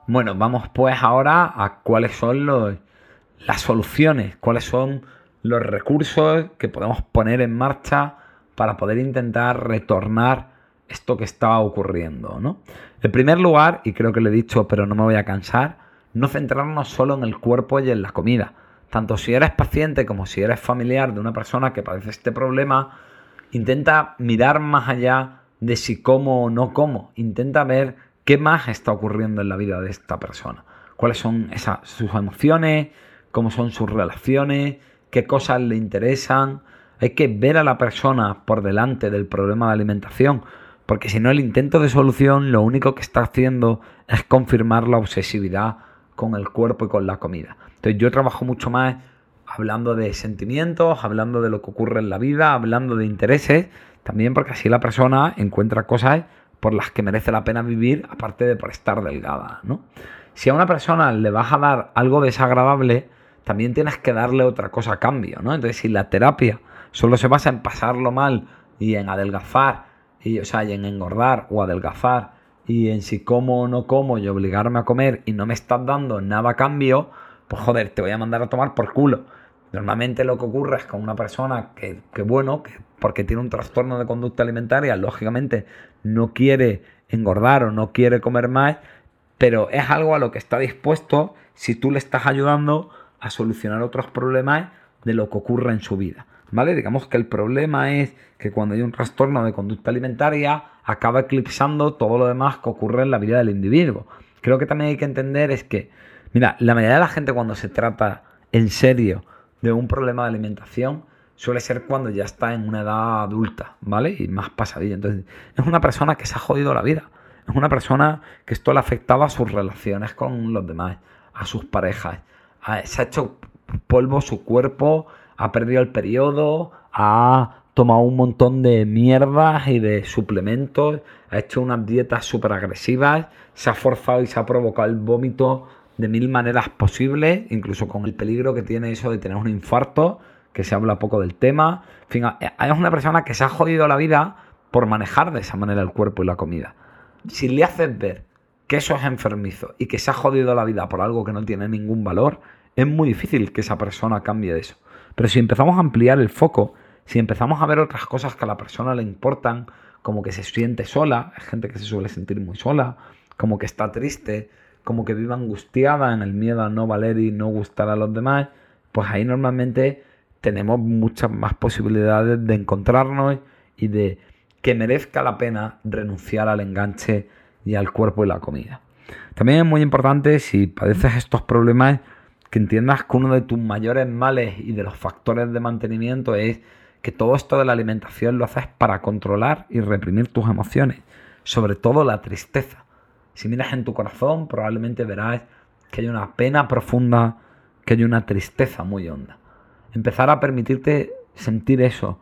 Bueno, vamos pues ahora a cuáles son las soluciones, cuáles son los recursos que podemos poner en marcha para poder intentar retornar esto que está ocurriendo. ¿no? En primer lugar, y creo que lo he dicho pero no me voy a cansar, no centrarnos solo en el cuerpo y en la comida. Tanto si eres paciente como si eres familiar de una persona que padece este problema, intenta mirar más allá de si como o no como. Intenta ver ¿Qué más está ocurriendo en la vida de esta persona? ¿Cuáles son esas, sus emociones? ¿Cómo son sus relaciones? ¿Qué cosas le interesan? Hay que ver a la persona por delante del problema de alimentación, porque si no el intento de solución lo único que está haciendo es confirmar la obsesividad con el cuerpo y con la comida. Entonces yo trabajo mucho más hablando de sentimientos, hablando de lo que ocurre en la vida, hablando de intereses, también porque así la persona encuentra cosas por las que merece la pena vivir, aparte de por estar delgada, ¿no? Si a una persona le vas a dar algo desagradable, también tienes que darle otra cosa a cambio, ¿no? Entonces, si la terapia solo se basa en pasarlo mal y en adelgazar, y, o sea, en engordar o adelgazar, y en si como o no como y obligarme a comer y no me estás dando nada a cambio, pues joder, te voy a mandar a tomar por culo. Normalmente lo que ocurre es con una persona que, que bueno, que porque tiene un trastorno de conducta alimentaria, lógicamente no quiere engordar o no quiere comer más, pero es algo a lo que está dispuesto si tú le estás ayudando a solucionar otros problemas de lo que ocurre en su vida. ¿Vale? Digamos que el problema es que cuando hay un trastorno de conducta alimentaria acaba eclipsando todo lo demás que ocurre en la vida del individuo. Creo que también hay que entender es que, mira, la mayoría de la gente cuando se trata en serio de un problema de alimentación suele ser cuando ya está en una edad adulta, ¿vale? Y más pasadilla. Entonces, es una persona que se ha jodido la vida. Es una persona que esto le afectaba a sus relaciones con los demás, a sus parejas. Se ha hecho polvo su cuerpo, ha perdido el periodo, ha tomado un montón de mierdas y de suplementos, ha hecho unas dietas súper agresivas, se ha forzado y se ha provocado el vómito de mil maneras posibles, incluso con el peligro que tiene eso de tener un infarto, que se habla poco del tema. En fin, es una persona que se ha jodido la vida por manejar de esa manera el cuerpo y la comida. Si le haces ver que eso es enfermizo y que se ha jodido la vida por algo que no tiene ningún valor, es muy difícil que esa persona cambie de eso. Pero si empezamos a ampliar el foco, si empezamos a ver otras cosas que a la persona le importan, como que se siente sola, hay gente que se suele sentir muy sola, como que está triste, como que vive angustiada en el miedo a no valer y no gustar a los demás, pues ahí normalmente tenemos muchas más posibilidades de encontrarnos y de que merezca la pena renunciar al enganche y al cuerpo y la comida. También es muy importante si padeces estos problemas entiendas que uno de tus mayores males y de los factores de mantenimiento es que todo esto de la alimentación lo haces para controlar y reprimir tus emociones, sobre todo la tristeza. Si miras en tu corazón, probablemente verás que hay una pena profunda, que hay una tristeza muy honda. Empezar a permitirte sentir eso,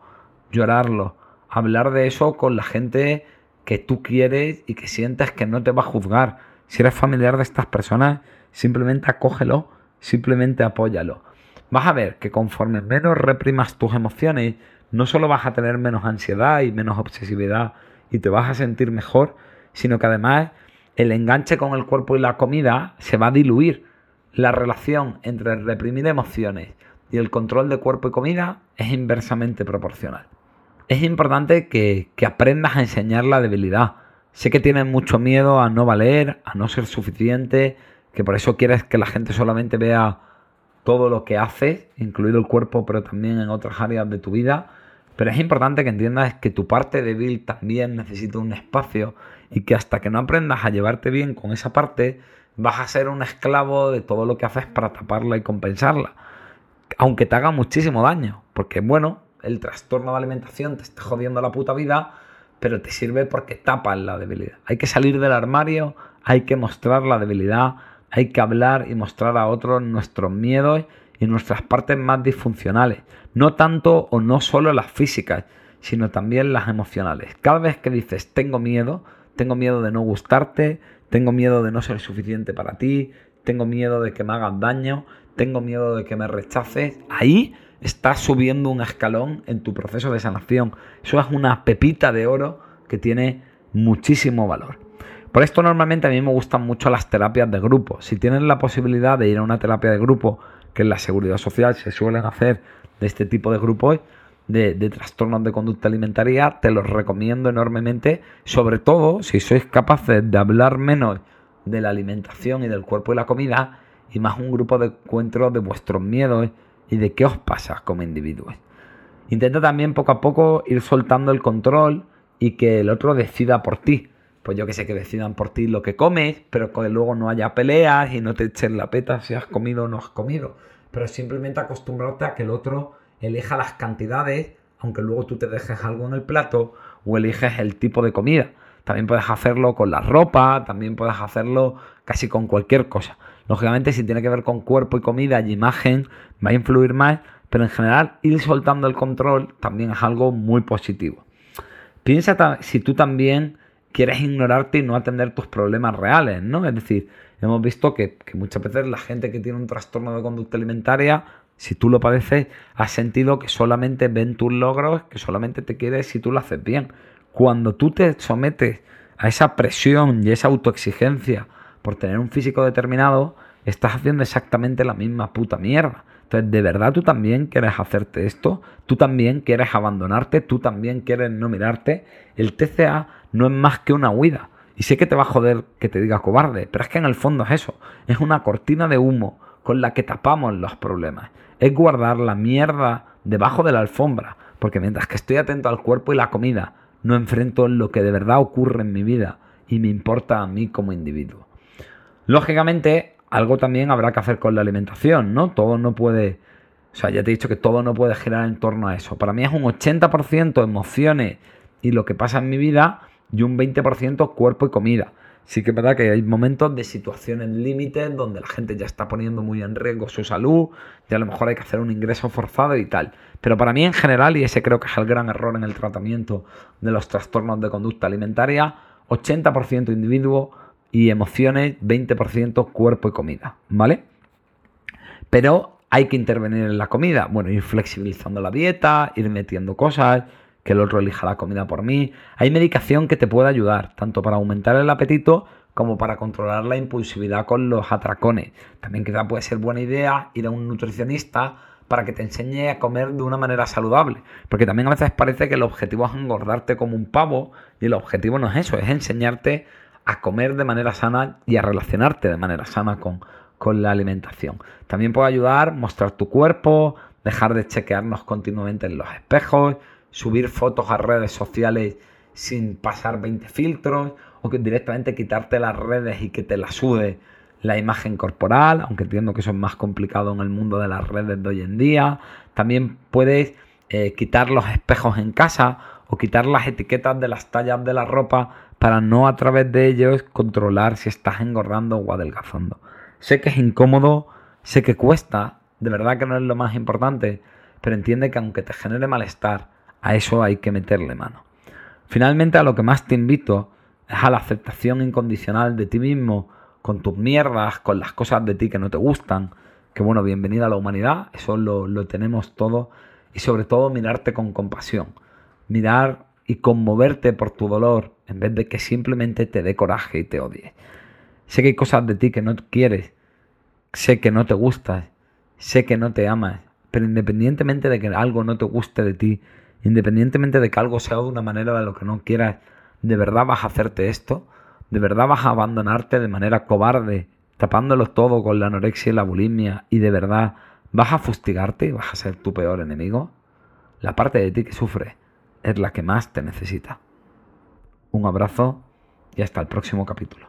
llorarlo, hablar de eso con la gente que tú quieres y que sientes que no te va a juzgar. Si eres familiar de estas personas, simplemente acógelo, simplemente apóyalo. Vas a ver que conforme menos reprimas tus emociones, no solo vas a tener menos ansiedad y menos obsesividad y te vas a sentir mejor, sino que además el enganche con el cuerpo y la comida se va a diluir. La relación entre reprimir emociones y el control de cuerpo y comida es inversamente proporcional. Es importante que, que aprendas a enseñar la debilidad. Sé que tienes mucho miedo a no valer, a no ser suficiente, que por eso quieres que la gente solamente vea todo lo que haces, incluido el cuerpo, pero también en otras áreas de tu vida. Pero es importante que entiendas que tu parte débil también necesita un espacio y que hasta que no aprendas a llevarte bien con esa parte, vas a ser un esclavo de todo lo que haces para taparla y compensarla. Aunque te haga muchísimo daño, porque bueno, el trastorno de alimentación te está jodiendo la puta vida, pero te sirve porque tapas la debilidad. Hay que salir del armario, hay que mostrar la debilidad, hay que hablar y mostrar a otros nuestros miedos y nuestras partes más disfuncionales. No tanto o no solo las físicas, sino también las emocionales. Cada vez que dices tengo miedo, tengo miedo de no gustarte, tengo miedo de no ser suficiente para ti, tengo miedo de que me hagas daño, tengo miedo de que me rechaces, ahí estás subiendo un escalón en tu proceso de sanación. Eso es una pepita de oro que tiene muchísimo valor. Por esto normalmente a mí me gustan mucho las terapias de grupo. Si tienes la posibilidad de ir a una terapia de grupo, que en la seguridad social se suelen hacer de este tipo de grupos, de, trastornos de conducta alimentaria, te los recomiendo enormemente, sobre todo si sois capaces de hablar menos de la alimentación y del cuerpo y la comida, y más un grupo de encuentros de vuestros miedos y de qué os pasa como individuos. Intenta también poco a poco ir soltando el control y que el otro decida por ti pues yo que sé, que decidan por ti lo que comes, pero que luego no haya peleas y no te echen la peta si has comido o no has comido. Pero simplemente acostumbrarte a que el otro elija las cantidades, aunque luego tú te dejes algo en el plato o eliges el tipo de comida. También puedes hacerlo con la ropa, también puedes hacerlo casi con cualquier cosa. Lógicamente, si tiene que ver con cuerpo y comida y imagen, va a influir más, pero en general ir soltando el control también es algo muy positivo. Piensa si tú también quieres ignorarte y no atender tus problemas reales, ¿no? Es decir, hemos visto que, muchas veces la gente que tiene un trastorno de conducta alimentaria si tú lo padeces, has sentido que solamente ven tus logros, que solamente te quieres si tú lo haces bien. Cuando tú te sometes a esa presión y esa autoexigencia por tener un físico determinado, estás haciendo exactamente la misma puta mierda. Entonces, ¿de verdad tú también quieres hacerte esto? ¿Tú también quieres abandonarte? ¿Tú también quieres no mirarte? El TCA no es más que una huida. Y sé que te va a joder que te diga cobarde, pero es que en el fondo es eso. Es una cortina de humo con la que tapamos los problemas. Es guardar la mierda debajo de la alfombra, porque mientras que estoy atento al cuerpo y la comida, no enfrento lo que de verdad ocurre en mi vida y me importa a mí como individuo. Lógicamente, algo también habrá que hacer con la alimentación, ¿no? Todo no puede... O sea, ya te he dicho que todo no puede girar en torno a eso. Para mí es un 80% emociones y lo que pasa en mi vida y un 20% cuerpo y comida sí que es verdad que hay momentos de situaciones límites donde la gente ya está poniendo muy en riesgo su salud, y a lo mejor hay que hacer un ingreso forzado y tal. Pero para mí en general, y ese creo que es el gran error en el tratamiento de los trastornos de conducta alimentaria, 80% individuo y emociones, 20% cuerpo y comida, ¿vale? Pero hay que intervenir en la comida, bueno, ir flexibilizando la dieta, ir metiendo cosas, que el otro elija la comida por mí. Hay medicación que te puede ayudar, tanto para aumentar el apetito como para controlar la impulsividad con los atracones. También quizá puede ser buena idea ir a un nutricionista para que te enseñe a comer de una manera saludable. Porque también a veces parece que el objetivo es engordarte como un pavo y el objetivo no es eso, es enseñarte a comer de manera sana y a relacionarte de manera sana con, con la alimentación. También puede ayudar mostrar tu cuerpo, dejar de chequearnos continuamente en los espejos, subir fotos a redes sociales sin pasar 20 filtros o que directamente quitarte las redes y que te la sude la imagen corporal, aunque entiendo que eso es más complicado en el mundo de las redes de hoy en día. También puedes eh, quitar los espejos en casa o quitar las etiquetas de las tallas de la ropa para no a través de ellos controlar si estás engordando o adelgazando. Sé que es incómodo, sé que cuesta, de verdad que no es lo más importante, pero entiende que aunque te genere malestar, a eso hay que meterle mano. Finalmente, a lo que más te invito es a la aceptación incondicional de ti mismo, con tus mierdas, con las cosas de ti que no te gustan. Que bueno, bienvenida a la humanidad, eso lo, lo tenemos todo. Y sobre todo mirarte con compasión. Mirar y conmoverte por tu dolor en vez de que simplemente te dé coraje y te odie. Sé que hay cosas de ti que no quieres, sé que no te gustas, sé que no te amas, pero independientemente de que algo no te guste de ti, Independientemente de que algo sea de una manera de lo que no quieras, ¿de verdad vas a hacerte esto? ¿De verdad vas a abandonarte de manera cobarde, tapándolo todo con la anorexia y la bulimia? ¿Y de verdad vas a fustigarte y vas a ser tu peor enemigo? La parte de ti que sufre es la que más te necesita. Un abrazo y hasta el próximo capítulo.